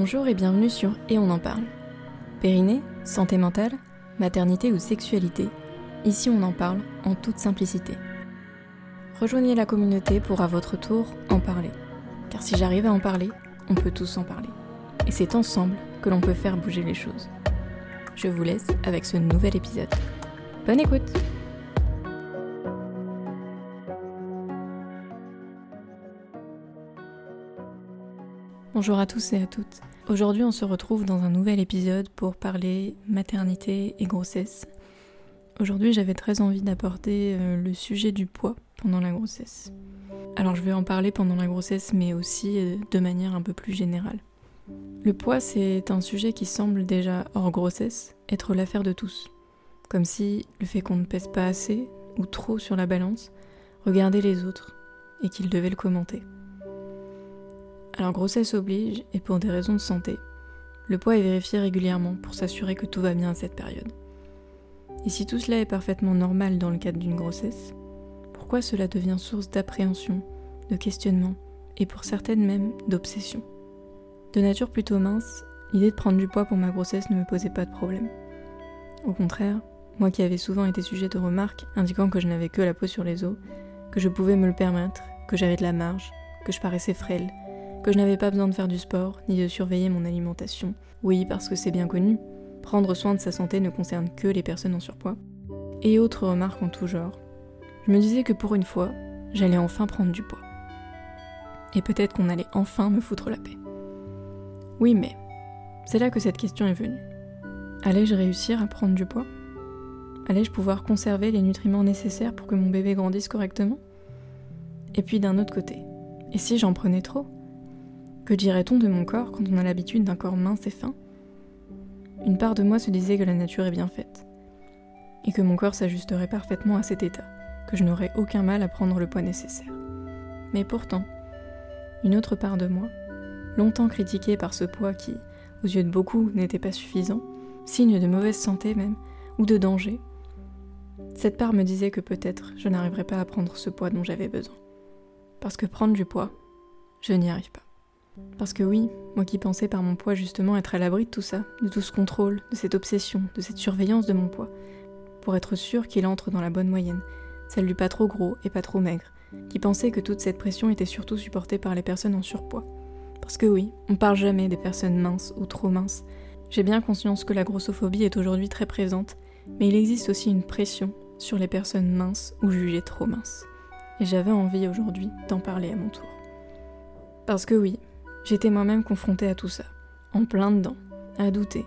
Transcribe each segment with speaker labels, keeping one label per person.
Speaker 1: Bonjour et bienvenue sur Et on en parle. Périnée, santé mentale, maternité ou sexualité, ici on en parle en toute simplicité. Rejoignez la communauté pour à votre tour en parler. Car si j'arrive à en parler, on peut tous en parler. Et c'est ensemble que l'on peut faire bouger les choses. Je vous laisse avec ce nouvel épisode. Bonne écoute Bonjour à tous et à toutes. Aujourd'hui, on se retrouve dans un nouvel épisode pour parler maternité et grossesse. Aujourd'hui, j'avais très envie d'apporter euh, le sujet du poids pendant la grossesse. Alors, je vais en parler pendant la grossesse, mais aussi euh, de manière un peu plus générale. Le poids, c'est un sujet qui semble déjà hors grossesse être l'affaire de tous. Comme si le fait qu'on ne pèse pas assez ou trop sur la balance regardait les autres et qu'ils devaient le commenter. Alors grossesse oblige, et pour des raisons de santé, le poids est vérifié régulièrement pour s'assurer que tout va bien à cette période. Et si tout cela est parfaitement normal dans le cadre d'une grossesse, pourquoi cela devient source d'appréhension, de questionnement, et pour certaines même d'obsession? De nature plutôt mince, l'idée de prendre du poids pour ma grossesse ne me posait pas de problème. Au contraire, moi qui avais souvent été sujet de remarques indiquant que je n'avais que la peau sur les os, que je pouvais me le permettre, que j'avais de la marge, que je paraissais frêle, que je n'avais pas besoin de faire du sport, ni de surveiller mon alimentation. Oui, parce que c'est bien connu, prendre soin de sa santé ne concerne que les personnes en surpoids. Et autres remarques en tout genre. Je me disais que pour une fois, j'allais enfin prendre du poids. Et peut-être qu'on allait enfin me foutre la paix. Oui, mais c'est là que cette question est venue. Allais-je réussir à prendre du poids? Allais-je pouvoir conserver les nutriments nécessaires pour que mon bébé grandisse correctement? Et puis d'un autre côté, et si j'en prenais trop? Que dirait-on de mon corps quand on a l'habitude d'un corps mince et fin? Une part de moi se disait que la nature est bien faite, et que mon corps s'ajusterait parfaitement à cet état, que je n'aurais aucun mal à prendre le poids nécessaire. Mais pourtant, une autre part de moi, longtemps critiquée par ce poids qui, aux yeux de beaucoup, n'était pas suffisant, signe de mauvaise santé même, ou de danger, cette part me disait que peut-être je n'arriverais pas à prendre ce poids dont j'avais besoin. Parce que prendre du poids, je n'y arrive pas. Parce que oui, moi qui pensais par mon poids justement être à l'abri de tout ça, de tout ce contrôle, de cette obsession, de cette surveillance de mon poids, pour être sûr qu'il entre dans la bonne moyenne, celle du pas trop gros et pas trop maigre, qui pensait que toute cette pression était surtout supportée par les personnes en surpoids. Parce que oui, on parle jamais des personnes minces ou trop minces. J'ai bien conscience que la grossophobie est aujourd'hui très présente, mais il existe aussi une pression sur les personnes minces ou jugées trop minces. Et j'avais envie aujourd'hui d'en parler à mon tour. Parce que oui, J'étais moi-même confrontée à tout ça, en plein dedans, à douter,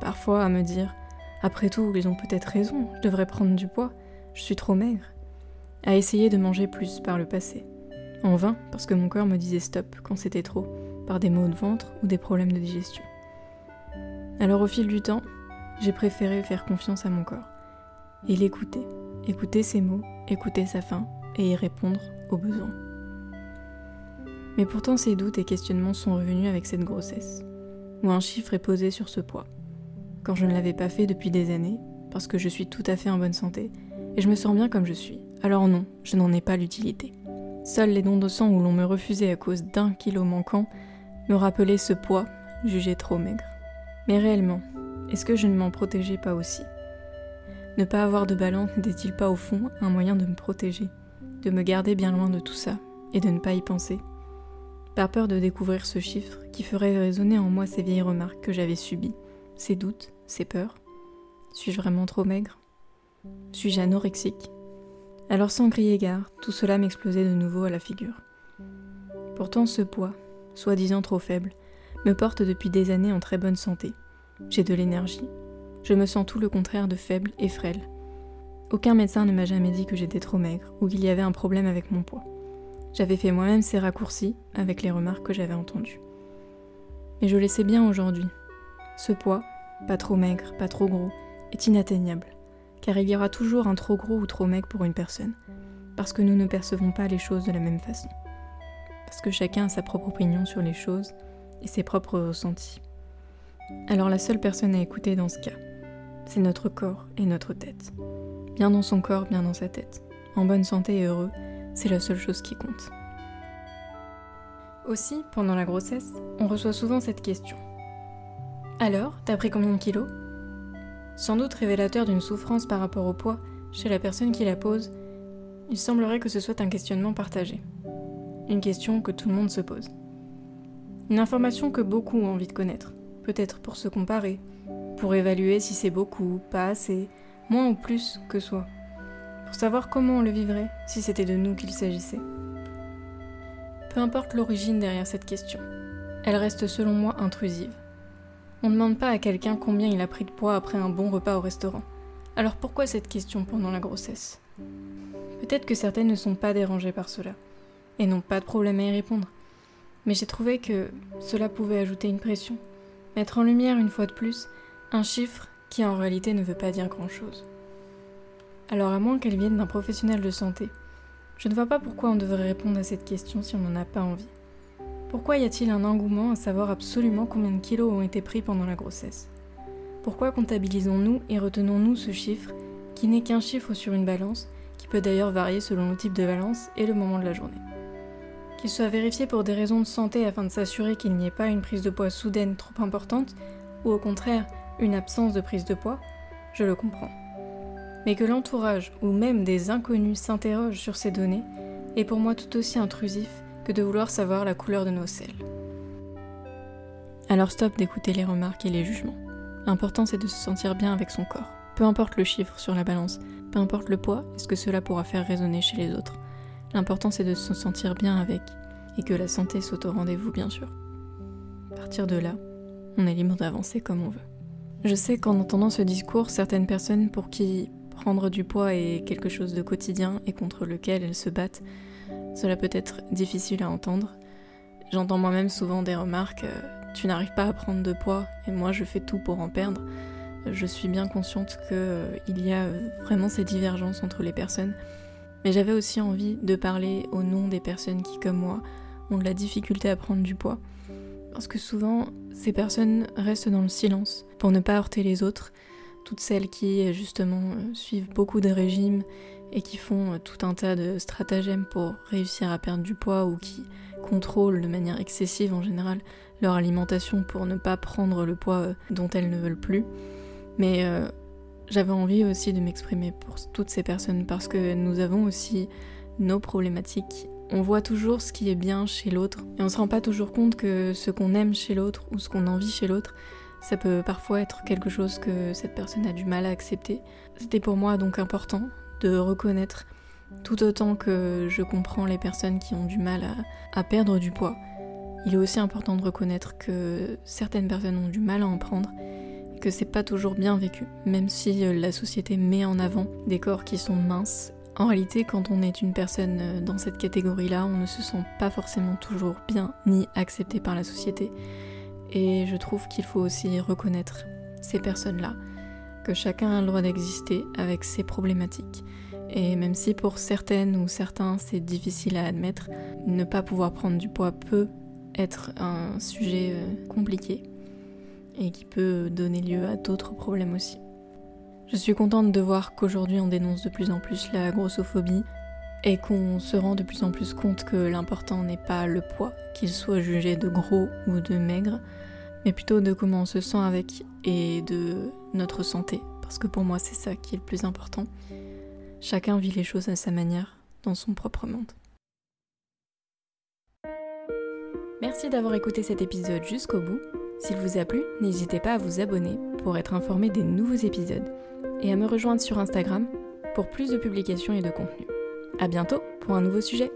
Speaker 1: parfois à me dire après tout, ils ont peut-être raison, je devrais prendre du poids, je suis trop maigre, à essayer de manger plus par le passé, en vain parce que mon corps me disait stop quand c'était trop, par des maux de ventre ou des problèmes de digestion. Alors au fil du temps, j'ai préféré faire confiance à mon corps et l'écouter, écouter ses mots, écouter sa faim et y répondre aux besoins. Mais pourtant ces doutes et questionnements sont revenus avec cette grossesse, où un chiffre est posé sur ce poids, quand je ne l'avais pas fait depuis des années, parce que je suis tout à fait en bonne santé, et je me sens bien comme je suis. Alors non, je n'en ai pas l'utilité. Seuls les dons de sang où l'on me refusait à cause d'un kilo manquant me rappelaient ce poids jugé trop maigre. Mais réellement, est-ce que je ne m'en protégeais pas aussi? Ne pas avoir de balance n'était-il pas au fond un moyen de me protéger, de me garder bien loin de tout ça et de ne pas y penser? Par peur de découvrir ce chiffre qui ferait résonner en moi ces vieilles remarques que j'avais subies, ces doutes, ces peurs. Suis-je vraiment trop maigre? Suis-je anorexique? Alors sans crier gare, tout cela m'explosait de nouveau à la figure. Pourtant ce poids, soi-disant trop faible, me porte depuis des années en très bonne santé. J'ai de l'énergie. Je me sens tout le contraire de faible et frêle. Aucun médecin ne m'a jamais dit que j'étais trop maigre ou qu'il y avait un problème avec mon poids. J'avais fait moi-même ces raccourcis avec les remarques que j'avais entendues. Mais je le sais bien aujourd'hui. Ce poids, pas trop maigre, pas trop gros, est inatteignable, car il y aura toujours un trop gros ou trop maigre pour une personne, parce que nous ne percevons pas les choses de la même façon, parce que chacun a sa propre opinion sur les choses et ses propres ressentis. Alors la seule personne à écouter dans ce cas, c'est notre corps et notre tête. Bien dans son corps, bien dans sa tête, en bonne santé et heureux, c'est la seule chose qui compte. Aussi, pendant la grossesse, on reçoit souvent cette question. Alors, t'as pris combien de kilos? Sans doute révélateur d'une souffrance par rapport au poids chez la personne qui la pose, il semblerait que ce soit un questionnement partagé. Une question que tout le monde se pose. Une information que beaucoup ont envie de connaître, peut-être pour se comparer, pour évaluer si c'est beaucoup, pas assez, moins ou plus que soi, pour savoir comment on le vivrait si c'était de nous qu'il s'agissait. Peu importe l'origine derrière cette question, elle reste selon moi intrusive. On ne demande pas à quelqu'un combien il a pris de poids après un bon repas au restaurant. Alors pourquoi cette question pendant la grossesse? Peut-être que certaines ne sont pas dérangées par cela, et n'ont pas de problème à y répondre. Mais j'ai trouvé que cela pouvait ajouter une pression, mettre en lumière une fois de plus un chiffre qui en réalité ne veut pas dire grand-chose. Alors à moins qu'elle vienne d'un professionnel de santé, je ne vois pas pourquoi on devrait répondre à cette question si on n'en a pas envie. Pourquoi y a-t-il un engouement à savoir absolument combien de kilos ont été pris pendant la grossesse? Pourquoi comptabilisons-nous et retenons-nous ce chiffre, qui n'est qu'un chiffre sur une balance, qui peut d'ailleurs varier selon le type de balance et le moment de la journée? Qu'il soit vérifié pour des raisons de santé afin de s'assurer qu'il n'y ait pas une prise de poids soudaine trop importante, ou au contraire une absence de prise de poids, je le comprends mais que l'entourage ou même des inconnus s'interrogent sur ces données est pour moi tout aussi intrusif que de vouloir savoir la couleur de nos selles. Alors stop d'écouter les remarques et les jugements. L'important c'est de se sentir bien avec son corps. Peu importe le chiffre sur la balance, peu importe le poids et ce que cela pourra faire résonner chez les autres? L'important c'est de se sentir bien avec et que la santé soit au rendez-vous bien sûr. Partir de là, on est libre d'avancer comme on veut. Je sais qu'en entendant ce discours, certaines personnes pour qui Prendre du poids est quelque chose de quotidien et contre lequel elles se battent. Cela peut être difficile à entendre. J'entends moi-même souvent des remarques euh, Tu n'arrives pas à prendre de poids et moi je fais tout pour en perdre. Je suis bien consciente qu'il euh, y a euh, vraiment ces divergences entre les personnes. Mais j'avais aussi envie de parler au nom des personnes qui, comme moi, ont de la difficulté à prendre du poids. Parce que souvent, ces personnes restent dans le silence pour ne pas heurter les autres toutes celles qui justement euh, suivent beaucoup de régimes et qui font euh, tout un tas de stratagèmes pour réussir à perdre du poids ou qui contrôlent de manière excessive en général leur alimentation pour ne pas prendre le poids euh, dont elles ne veulent plus. Mais j'avais envie aussi de m'exprimer pour toutes ces personnes parce que nous avons aussi nos problématiques. On voit toujours ce qui est bien chez l'autre et on se rend pas toujours compte que ce qu'on aime chez l'autre ou ce qu'on envie chez l'autre, ça peut parfois être quelque chose que cette personne a du mal à accepter. C'était pour moi donc important de reconnaître, tout autant que je comprends les personnes qui ont du mal à, perdre du poids. Il est aussi important de reconnaître que certaines personnes ont du mal à en prendre et que c'est pas toujours bien vécu, même si euh, la société met en avant des corps qui sont minces. En réalité, quand on est une personne euh, dans cette catégorie-là, on ne se sent pas forcément toujours bien ni accepté par la société. Et je trouve qu'il faut aussi reconnaître ces personnes-là, que chacun a le droit d'exister avec ses problématiques. Et même si pour certaines ou certains c'est difficile à admettre, ne pas pouvoir prendre du poids peut être un sujet euh, compliqué et qui peut donner lieu à d'autres problèmes aussi. Je suis contente de voir qu'aujourd'hui on dénonce de plus en plus la grossophobie et qu'on se rend de plus en plus compte que l'important n'est pas le poids, qu'il soit jugé de gros ou de maigre, mais plutôt de comment on se sent avec et de notre santé, parce que pour moi c'est ça qui est le plus important. Chacun vit les choses à sa manière, dans son propre monde. Merci d'avoir écouté cet épisode jusqu'au bout. S'il vous a plu, n'hésitez pas à vous abonner pour être informé des nouveaux épisodes et à me rejoindre sur Instagram pour plus de publications et de contenu. A bientôt pour un nouveau sujet.